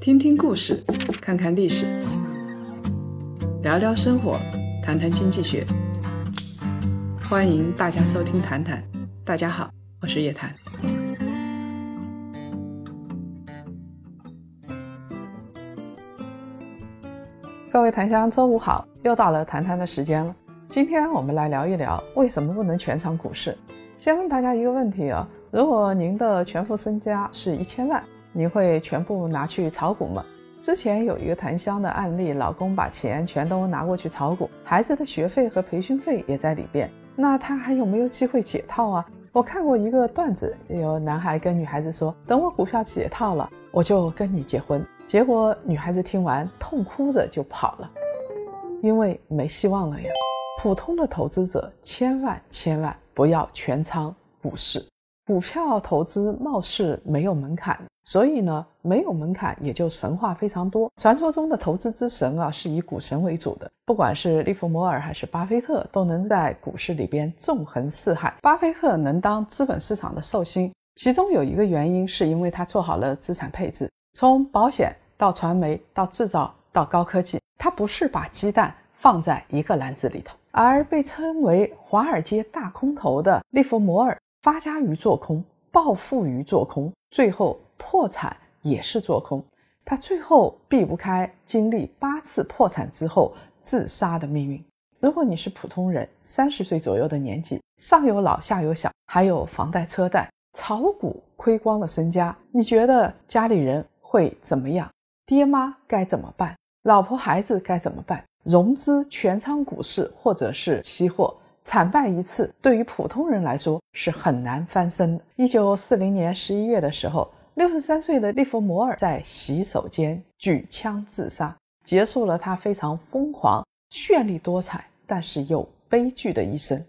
听听故事，看看历史，聊聊生活，谈谈经济学。欢迎大家收听《谈谈》，大家好，我是叶檀。各位檀香，周五好，又到了谈谈的时间了。今天我们来聊一聊，为什么不能全场股市？先问大家一个问题啊，如果您的全副身家是一千万，你会全部拿去炒股吗？之前有一个檀香的案例，老公把钱全都拿过去炒股，孩子的学费和培训费也在里边，那他还有没有机会解套啊？我看过一个段子，有男孩跟女孩子说：“等我股票解套了，我就跟你结婚。”结果女孩子听完痛哭着就跑了，因为没希望了呀。普通的投资者千万千万不要全仓股市，股票投资貌似没有门槛，所以呢，没有门槛也就神话非常多。传说中的投资之神啊，是以股神为主的，不管是利弗摩尔还是巴菲特，都能在股市里边纵横四海。巴菲特能当资本市场的寿星，其中有一个原因是因为他做好了资产配置，从保险到传媒到制造到高科技，他不是把鸡蛋放在一个篮子里头。而被称为华尔街大空头的利弗摩尔，发家于做空，暴富于做空，最后破产也是做空。他最后避不开经历八次破产之后自杀的命运。如果你是普通人，三十岁左右的年纪，上有老下有小，还有房贷车贷，炒股亏光了身家，你觉得家里人会怎么样？爹妈该怎么办？老婆孩子该怎么办？融资全仓股市或者是期货，惨败一次，对于普通人来说是很难翻身的。一九四零年十一月的时候，六十三岁的利弗摩尔在洗手间举枪自杀，结束了他非常疯狂、绚丽多彩，但是又悲剧的一生。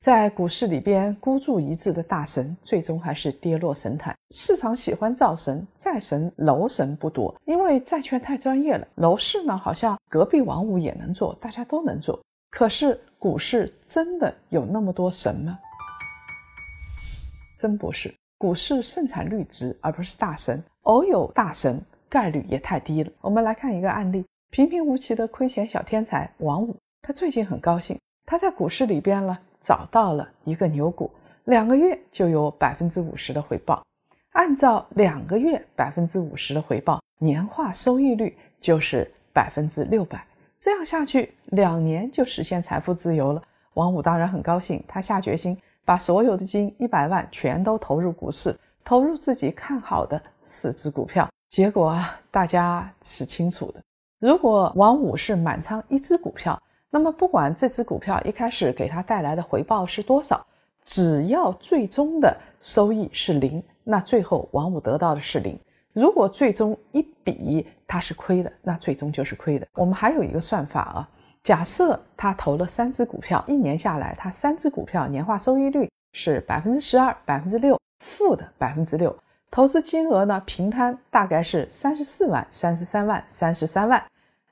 在股市里边孤注一掷的大神，最终还是跌落神坛。市场喜欢造神，债神、楼神不多，因为债券太专业了。楼市呢，好像隔壁王五也能做，大家都能做。可是股市真的有那么多神吗？真不是，股市盛产绿植而不是大神，偶有大神概率也太低了。我们来看一个案例：平平无奇的亏钱小天才王五，他最近很高兴，他在股市里边呢。找到了一个牛股，两个月就有百分之五十的回报。按照两个月百分之五十的回报，年化收益率就是百分之六百。这样下去，两年就实现财富自由了。王五当然很高兴，他下决心把所有的金一百万全都投入股市，投入自己看好的四只股票。结果啊，大家是清楚的，如果王五是满仓一只股票。那么，不管这只股票一开始给他带来的回报是多少，只要最终的收益是零，那最后王五得到的是零。如果最终一笔他是亏的，那最终就是亏的。我们还有一个算法啊，假设他投了三只股票，一年下来，他三只股票年化收益率是百分之十二、百分之六，负的百分之六，投资金额呢平摊大概是三十四万、三十三万、三十三万，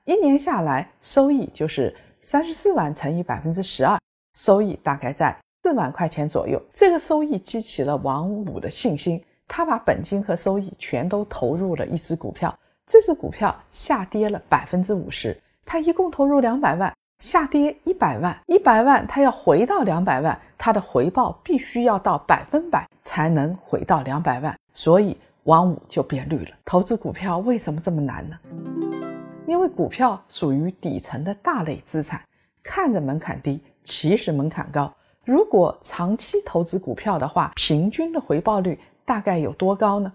一年下来收益就是。三十四万乘以百分之十二，收益大概在四万块钱左右。这个收益激起了王五的信心，他把本金和收益全都投入了一只股票。这只股票下跌了百分之五十，他一共投入两百万，下跌一百万，一百万他要回到两百万，他的回报必须要到百分百才能回到两百万，所以王五就变绿了。投资股票为什么这么难呢？因为股票属于底层的大类资产，看着门槛低，其实门槛高。如果长期投资股票的话，平均的回报率大概有多高呢？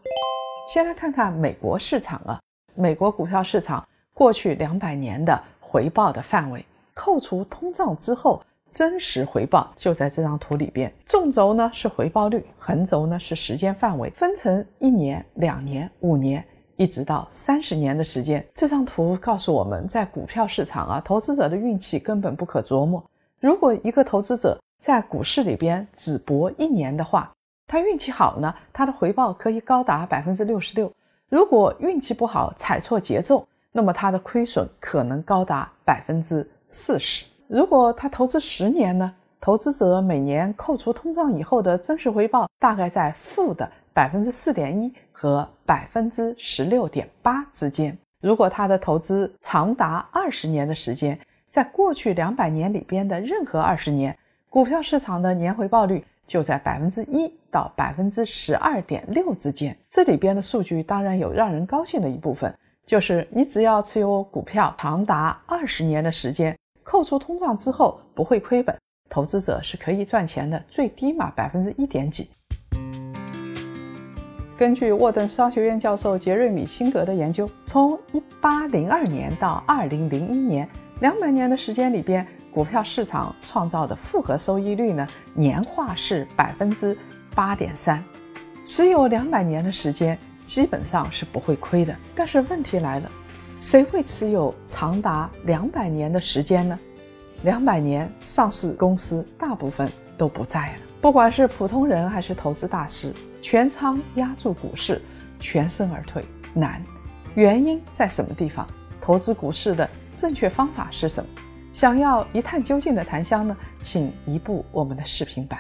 先来看看美国市场啊，美国股票市场过去两百年的回报的范围，扣除通胀之后，真实回报就在这张图里边。纵轴呢是回报率，横轴呢是时间范围，分成一年、两年、五年。一直到三十年的时间，这张图告诉我们，在股票市场啊，投资者的运气根本不可琢磨。如果一个投资者在股市里边只搏一年的话，他运气好呢，他的回报可以高达百分之六十六；如果运气不好，踩错节奏，那么它的亏损可能高达百分之四十。如果他投资十年呢，投资者每年扣除通胀以后的真实回报大概在负的百分之四点一。和百分之十六点八之间。如果他的投资长达二十年的时间，在过去两百年里边的任何二十年，股票市场的年回报率就在百分之一到百分之十二点六之间。这里边的数据当然有让人高兴的一部分，就是你只要持有股票长达二十年的时间，扣除通胀之后不会亏本，投资者是可以赚钱的，最低嘛百分之一点几。根据沃顿商学院教授杰瑞米·辛格的研究，从1802年到2001年，两百年的时间里边，股票市场创造的复合收益率呢，年化是百分之八点三。持有两百年的时间，基本上是不会亏的。但是问题来了，谁会持有长达两百年的时间呢？两百年，上市公司大部分都不在了。不管是普通人还是投资大师。全仓压住股市，全身而退难，原因在什么地方？投资股市的正确方法是什么？想要一探究竟的檀香呢？请移步我们的视频版。